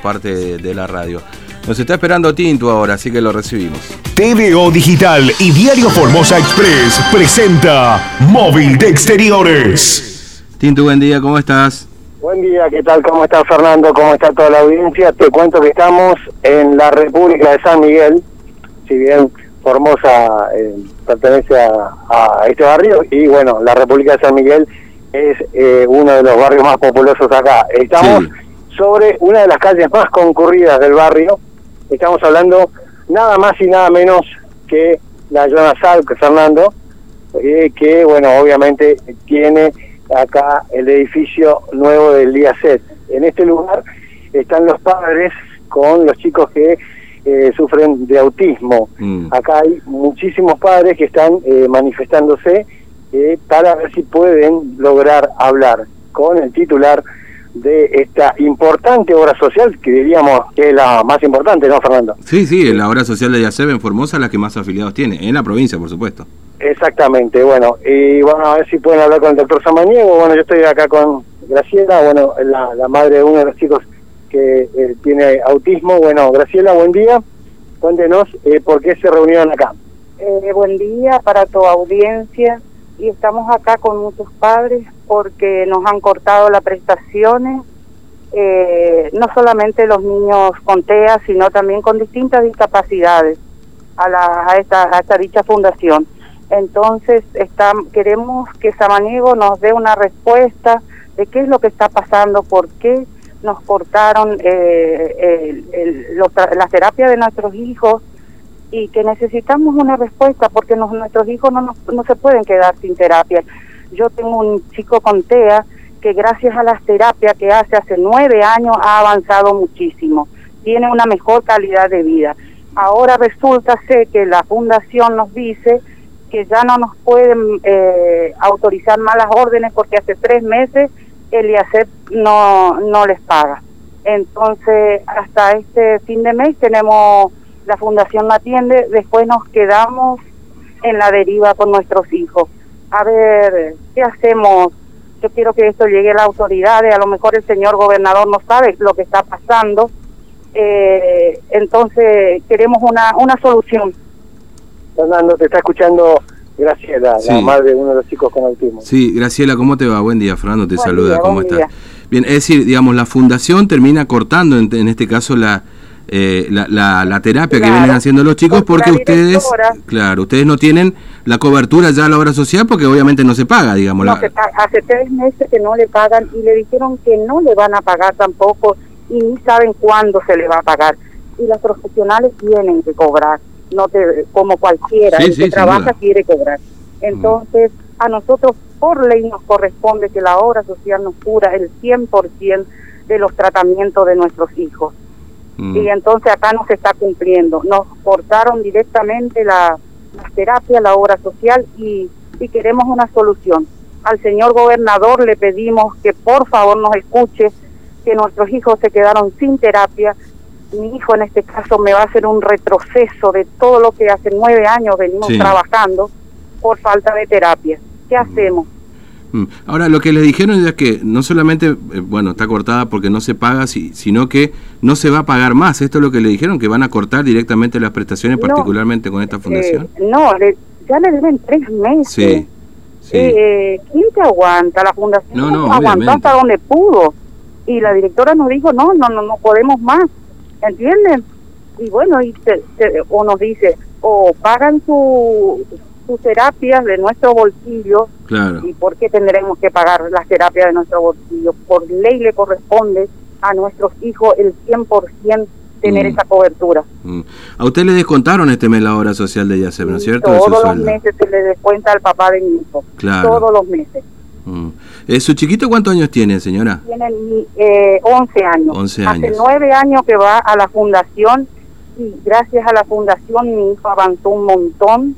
parte de la radio. Nos está esperando Tinto ahora, así que lo recibimos. TVO Digital y Diario Formosa Express presenta Móvil de Exteriores. Tinto, buen día, ¿cómo estás? Buen día, ¿qué tal? ¿Cómo está Fernando? ¿Cómo está toda la audiencia? Te cuento que estamos en la República de San Miguel, si bien Formosa eh, pertenece a, este barrio, y bueno, la República de San Miguel es eh, uno de los barrios más populosos acá. Estamos sobre una de las calles más concurridas del barrio. Estamos hablando nada más y nada menos que la Jonas Salk, Fernando, eh, que, bueno, obviamente tiene acá el edificio nuevo del día set. En este lugar están los padres con los chicos que eh, sufren de autismo. Mm. Acá hay muchísimos padres que están eh, manifestándose para ver si pueden lograr hablar con el titular de esta importante obra social, que diríamos que es la más importante, ¿no, Fernando? Sí, sí, la obra social de Yaceb en Formosa la que más afiliados tiene, en la provincia, por supuesto. Exactamente, bueno, y bueno, a ver si pueden hablar con el doctor Samaniego, bueno, yo estoy acá con Graciela, bueno, la, madre de uno de los chicos que eh, tiene autismo, bueno, Graciela, buen día, cuéntenos eh, por qué se reunieron acá. Eh, buen día para tu audiencia, y estamos acá con muchos padres porque nos han cortado las prestaciones, eh, no solamente los niños con TEA, sino también con distintas discapacidades a, la, a, esta, a esta dicha fundación. Entonces está, queremos que Samaniego nos dé una respuesta de qué es lo que está pasando, por qué nos cortaron eh, el, las terapias de nuestros hijos y que necesitamos una respuesta porque nuestros hijos no, no se pueden quedar sin terapia. Yo tengo un chico con TEA que gracias a las terapias que hace hace nueve años ha avanzado muchísimo, tiene una mejor calidad de vida. Ahora resulta ser que la fundación nos dice que ya no nos pueden eh, autorizar malas órdenes porque hace tres meses el IACEP no, no les paga. Entonces, hasta este fin de mes tenemos la fundación no atiende, después nos quedamos en la deriva con nuestros hijos. A ver, ¿qué hacemos? Yo quiero que esto llegue a las autoridades, a lo mejor el señor gobernador no sabe lo que está pasando, eh, entonces queremos una, una solución. Fernando, te está escuchando Graciela, la madre de uno de los chicos con autismo. Sí, Graciela, ¿cómo te va? Buen día, Fernando te saluda, ¿cómo estás? Bien, es decir, digamos, la fundación termina cortando, en este caso, la, eh, la, la, terapia que vienen haciendo los chicos porque, ustedes, claro, ustedes no tienen la cobertura ya a la obra social porque obviamente no se paga, digamos. No, hace tres meses que no le pagan y le dijeron que no le van a pagar tampoco y ni saben cuándo se le va a pagar. Y las profesionales tienen que cobrar, no te, como cualquiera, el que trabaja quiere cobrar. Entonces, a nosotros por ley nos corresponde que la obra social nos cura el 100% de los tratamientos de nuestros hijos. Mm. Y entonces acá no se está cumpliendo. Nos cortaron directamente la, las terapias, la obra social y, y queremos una solución. Al señor gobernador le pedimos que por favor nos escuche, que nuestros hijos se quedaron sin terapia. Mi hijo en este caso me va a hacer un retroceso de todo lo que hace nueve años venimos trabajando por falta de terapia. ¿Qué mm. hacemos? Mm. Ahora, lo que les dijeron es que no solamente, eh, bueno, está cortada porque no se paga, sino que no se va a pagar más. ¿Esto es lo que le dijeron? ¿Que van a cortar directamente las prestaciones, particularmente con esta eh, fundación? no, ya le deben tres meses. Sí. Eh, ¿Quién te aguanta? La fundación no, no, aguantó hasta donde pudo. Y la directora nos dijo, no, no, no, no podemos más. ¿Entienden? Y bueno, y o nos dice, o pagan su sus terapias de nuestro bolsillo. ¿Y por qué tendremos que pagar las terapias de nuestro bolsillo? Por ley le corresponde a nuestros hijos el 100% tener mm. esa cobertura. Mm. A usted le descontaron este mes la obra social de Yaceb, ¿no es cierto? Todos los meses se le descuenta al papá de mi hijo. Claro. Todos los meses. Mm. Eh, ¿Su chiquito cuántos años tiene, señora? Tiene eh, 11 años. 11 años. Hace 9 años que va a la fundación y gracias a la fundación mi hijo avanzó un montón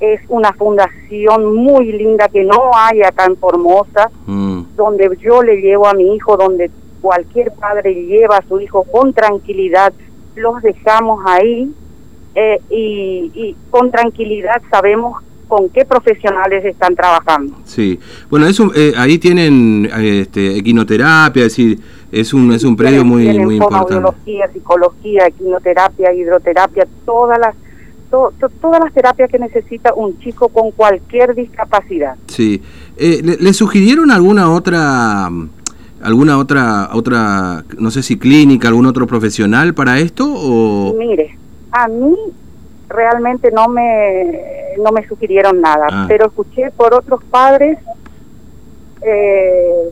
es una fundación muy linda que no hay acá en Formosa, mm. donde yo le llevo a mi hijo, donde cualquier padre lleva a su hijo con tranquilidad, los dejamos ahí eh, y, con tranquilidad sabemos con qué profesionales están trabajando. Sí, bueno, eso, eh, ahí tienen este, equinoterapia, es decir, es un, es un predio muy, muy importante. psicología, equinoterapia, hidroterapia, todas las todas las terapias que necesita un chico con cualquier discapacidad. Sí. Eh, ¿le, sugirieron alguna otra alguna otra otra no sé si clínica, algún otro profesional para esto o Mire, a mí realmente no me no me sugirieron nada, ah. pero escuché por otros padres eh,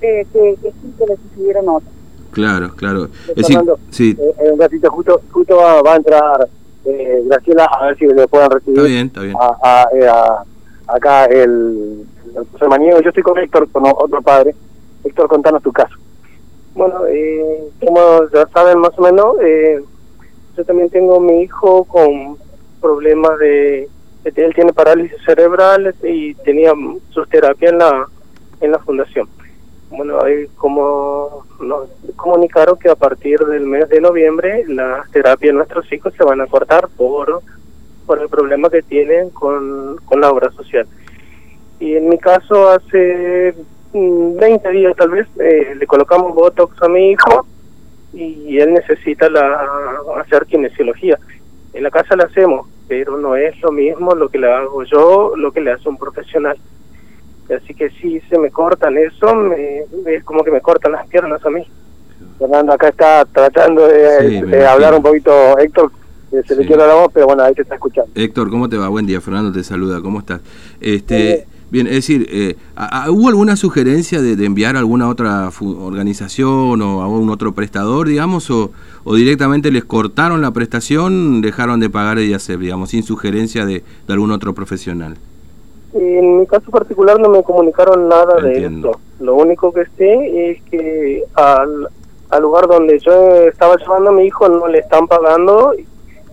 eh, que, que, sí que le sugirieron otro. Claro, claro. Es sí. un ratito justo justo va a entrar eh, Graciela, a ver si le puedan recibir. Está bien, está bien. A, eh, acá el, el Yo estoy con Héctor, con otro padre. Héctor, contanos tu caso. Bueno, eh, como ya saben más o menos, eh, yo también tengo mi hijo con problemas de... Él tiene parálisis cerebral y tenía sus terapias en la, en la fundación. Bueno, hay como nos comunicaron que a partir del mes de noviembre las terapias de nuestros hijos se van a cortar por, por el problema que tienen con, con la obra social. Y en mi caso, hace 20 mm, días tal vez, eh, le colocamos Botox a mi hijo y él necesita la, hacer kinesiología. En la casa la hacemos, pero no es lo mismo lo que le hago yo, lo que le hace un profesional. Así que si se me cortan eso, me, es como que me cortan las piernas a mí. Fernando, acá está tratando de, hablar un poquito, Héctor, se le quiere la voz, pero bueno, ahí te está escuchando. Héctor, ¿cómo te va? Buen día, Fernando te saluda, ¿cómo estás? Este, bien, es decir, eh, ¿hubo alguna sugerencia de, enviar a alguna otra organización o a un otro prestador, digamos, o, o, directamente les cortaron la prestación, dejaron de pagar y hacer, digamos, sin sugerencia de algún otro profesional? En mi caso particular no me comunicaron nada de esto. Lo único que sé es que al, al lugar donde yo estaba llevando a mi hijo no le están pagando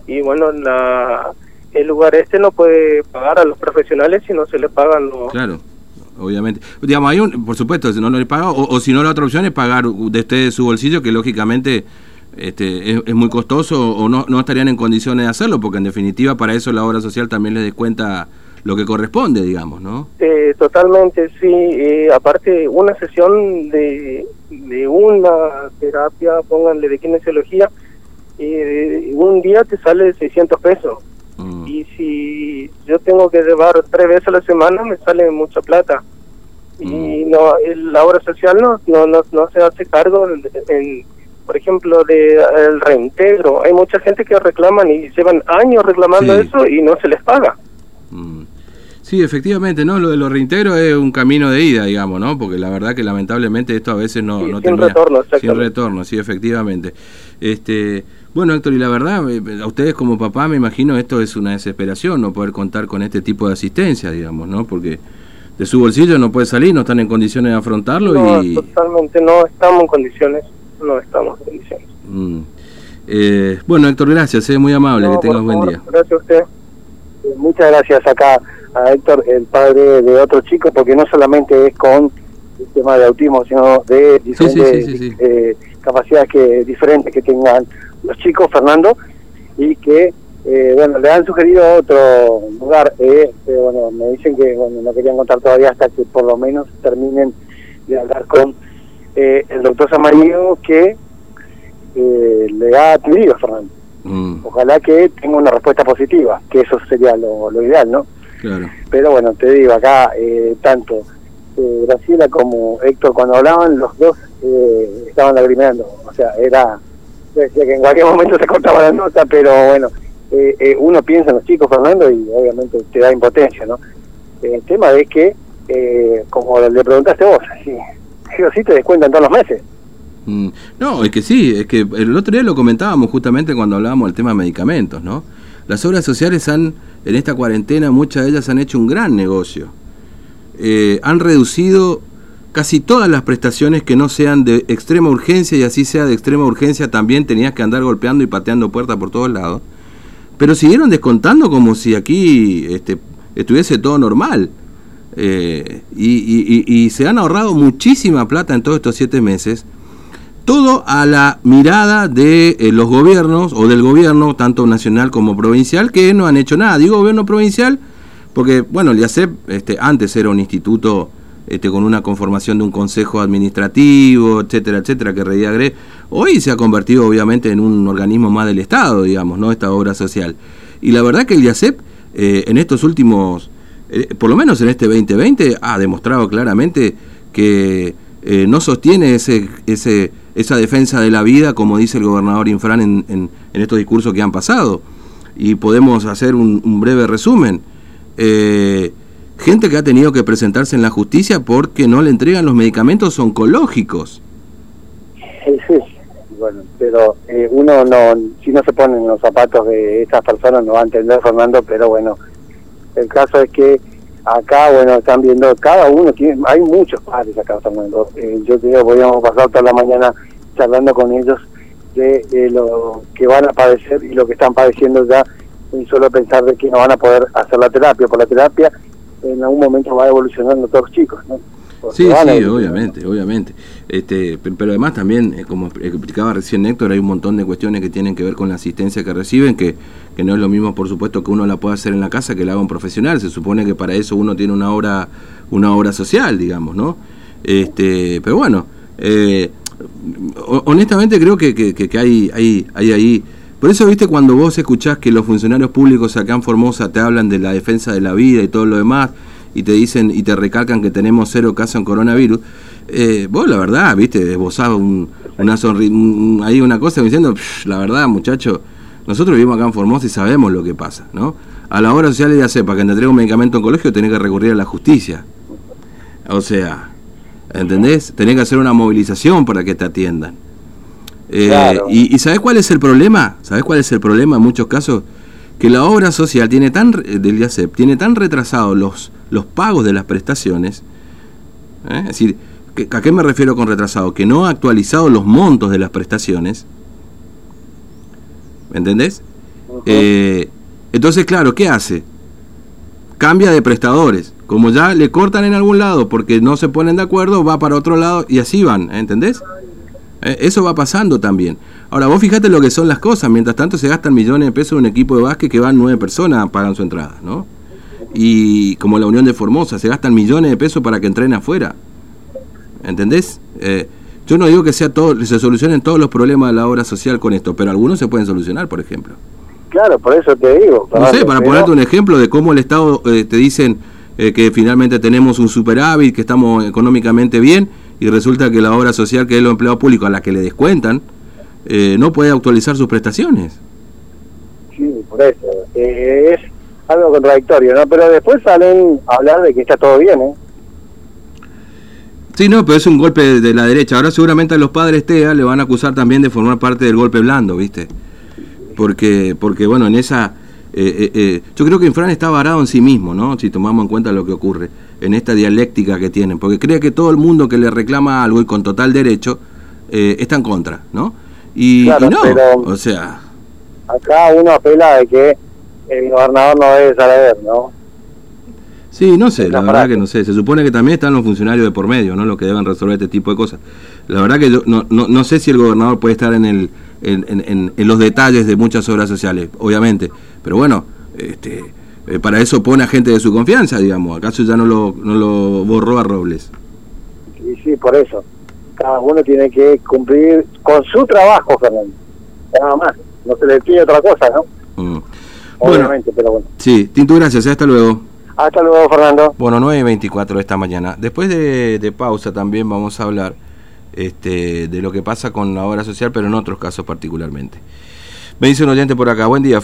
y bueno, la, el lugar este no puede pagar a los profesionales si no se le pagan los... Claro obviamente. Digamos, hay un, por supuesto, si no, no le paga, o, si no, la otra opción es pagar desde su bolsillo, que lógicamente este, es, muy costoso, o no, no estarían en condiciones de hacerlo, porque en definitiva para eso la obra social también les descuenta lo que corresponde, digamos, ¿no? Eh, totalmente, sí. Eh, aparte, una sesión de, de una terapia, pónganle de kinesiología, eh, un día te sale 600 pesos. Mm. Y si yo tengo que llevar tres veces a la semana, me sale mucha plata. Y mm. no la obra social no, no, no, se hace cargo, en, por ejemplo, de el reintegro. Hay mucha gente que reclaman y llevan años reclamando eso y no se les paga. Mm. Sí, efectivamente, ¿no? Lo de los reintegros es un camino de ida, digamos, ¿no? Porque la verdad que lamentablemente esto a veces no, no sin retorno, sin retorno, sí, efectivamente. Este, bueno, Héctor, y la verdad, eh, a ustedes como papá, me imagino, esto es una desesperación, no poder contar con este tipo de asistencia, digamos, ¿no? Porque de su bolsillo no puede salir, no están en condiciones de afrontarlo no, y... totalmente, no estamos en condiciones, no estamos en condiciones. Mm. Eh, bueno, Héctor, gracias, es eh, muy amable, que tengas buen día. Gracias a usted. Muchas gracias acá a Héctor, el padre de otro chico, porque no solamente es con el tema de autismo, sino de diferentes eh, capacidades que diferentes que tengan los chicos, Fernando, y que eh, bueno le han sugerido otro lugar, eh, pero bueno me dicen que bueno no querían contar todavía hasta que por lo menos terminen de hablar con el doctor Samarillo que le ha atendido Fernando. Mm. Ojalá que tenga una respuesta positiva, que eso sería lo, lo ideal, ¿no? Pero bueno, te digo, acá eh, tanto eh, Graciela como Héctor cuando hablaban, los dos eh, estaban lagrimeando. O sea, era, decía que en cualquier momento se cortaba la nota, pero bueno, eh, uno piensa en los chicos, Fernando, y obviamente te da impotencia, ¿no? El tema es que, como le preguntaste vos, si, si o sí te descuentan todos los meses. Mm, no, es que sí, es que el otro día lo comentábamos justamente cuando hablábamos del tema de medicamentos, ¿no? Las obras sociales han, en esta cuarentena, muchas de ellas han hecho un gran negocio. Eh, han reducido casi todas las prestaciones que no sean de extrema urgencia y así sea de extrema urgencia también tenías que andar golpeando y pateando puertas por todos lados. Pero siguieron descontando como si aquí este, estuviese todo normal. Eh, y se han ahorrado muchísima plata en todos estos siete meses todo a la mirada de eh, los gobiernos o del gobierno, tanto nacional como provincial, que no han hecho nada. Digo gobierno provincial Porque, bueno, el IACEP este, antes era un instituto este, con una conformación de un consejo administrativo, etcétera, etcétera, que reía Gre. Hoy se ha convertido obviamente en un organismo más del Estado, digamos, ¿no? Esta obra social. Y la verdad que el IACEP eh, en estos últimos, eh, por lo menos en este 2020, ha demostrado claramente que eh, no sostiene ese, ese, esa defensa de la vida, como dice el gobernador Infran en, en, estos discursos que han pasado. Y podemos hacer un, breve resumen. gente que ha tenido que presentarse en la justicia porque no le entregan los medicamentos oncológicos. Sí, bueno, pero uno no, si no se pone en los zapatos de estas personas no va a entender, Fernando, pero bueno, el caso es que acá, bueno, están viendo, cada uno tiene, hay muchos padres acá, Fernando. Eh, yo digo, podríamos pasar toda la mañana charlando con ellos de, lo que van a padecer y lo que están padeciendo ya, y solo pensar de que no van a poder hacer la terapia, por la terapia en algún momento va evolucionando todos los chicos, ¿no? Sí, sí, obviamente, obviamente. Este, pero además también, eh, como explicaba recién Héctor, hay un montón de cuestiones que tienen que ver con la asistencia que reciben, que, que no es lo mismo, por supuesto, que uno la pueda hacer en la casa que la haga un profesional. Se supone que para eso uno tiene una obra, una obra social, digamos, ¿no? Este, pero bueno, eh, honestamente creo que, que, hay, hay, hay ahí... Por eso, viste, cuando vos escuchás que los funcionarios públicos acá en Formosa te hablan de la defensa de la vida y todo lo demás, y te dicen y te recalcan que tenemos cero casos en coronavirus, eh, vos la verdad, viste, esbozaba un, una sonrisa, ahí una cosa diciendo, la verdad, muchacho, nosotros vivimos acá en Formosa y sabemos lo que pasa, ¿no? A la hora social ya sepa que te entrega un medicamento oncológico tenés que recurrir a la justicia. O sea, ¿entendés? Tenés que hacer una movilización para que te atiendan. Eh, y, y ¿sabés cuál es el problema? ¿Sabés cuál es el problema en muchos casos? Que la obra social tiene tan, del IACEP, tiene tan retrasados los, los pagos de las prestaciones, ¿eh? es decir, ¿a qué me refiero con retrasado? Que no ha actualizado los montos de las prestaciones, ¿me entendés? Eh, entonces, claro, ¿qué hace? Cambia de prestadores. Como ya le cortan en algún lado porque no se ponen de acuerdo, va para otro lado y así van, ¿entendés? Eh, eso va pasando también. Ahora, vos fíjate lo que son las cosas. Mientras tanto, se gastan millones de pesos en un equipo de básquet que van nueve personas, pagan su entrada, ¿no? y como la Unión de Formosa, se gastan millones de pesos para que entren afuera. ¿Entendés? Eh, yo no digo que sea todo, se solucionen todos los problemas de la obra social con esto, pero algunos se pueden solucionar, por ejemplo. Claro, por eso te digo. no sé, para ponerte un ejemplo de cómo el Estado eh, te dicen eh, que finalmente tenemos un superávit, que estamos económicamente bien, y resulta que la obra social, que es los empleados públicos a la que le descuentan, no puede actualizar sus prestaciones. Sí, por eso. es algo contradictorio, ¿no? Pero después salen a hablar de que está todo bien, ¿eh? Sí, no, pero es un golpe de la derecha. Ahora seguramente a los padres TEA le van a acusar también de formar parte del golpe blando, ¿viste? Porque, porque bueno, en esa... Eh, eh, eh, yo creo que Infran está varado en sí mismo, ¿no? Si tomamos en cuenta lo que ocurre, en esta dialéctica que tienen, porque cree que todo el mundo que le reclama algo y con total derecho está en contra, ¿no? Y, no, o sea... Acá uno apela de que el gobernador no debe saber, ¿no? Sí, no sé, la verdad que no sé. Se supone que también están los funcionarios de por medio, ¿no? Los que deben resolver este tipo de cosas. La verdad que yo no, no, no sé si el gobernador puede estar en, el, en, en, los detalles de muchas obras sociales, obviamente. Pero bueno, este, eh, para eso pone a gente de su confianza, digamos. ¿Acaso ya no lo, no lo borró a Robles? Sí, sí, por eso. Cada uno tiene que cumplir con su trabajo, Fernando. Nada más. No se le pide otra cosa, ¿no? Mm obviamente, pero bueno. Sí, Tinto, gracias, ¿eh? hasta luego. Hasta luego, Fernando. Bueno, 9.24 esta mañana. Después de, pausa también vamos a hablar este, de lo que pasa con la obra social, pero en otros casos particularmente. Me dice un oyente por acá, buen día.